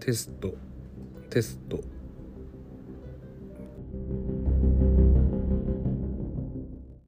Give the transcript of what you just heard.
テストテスト。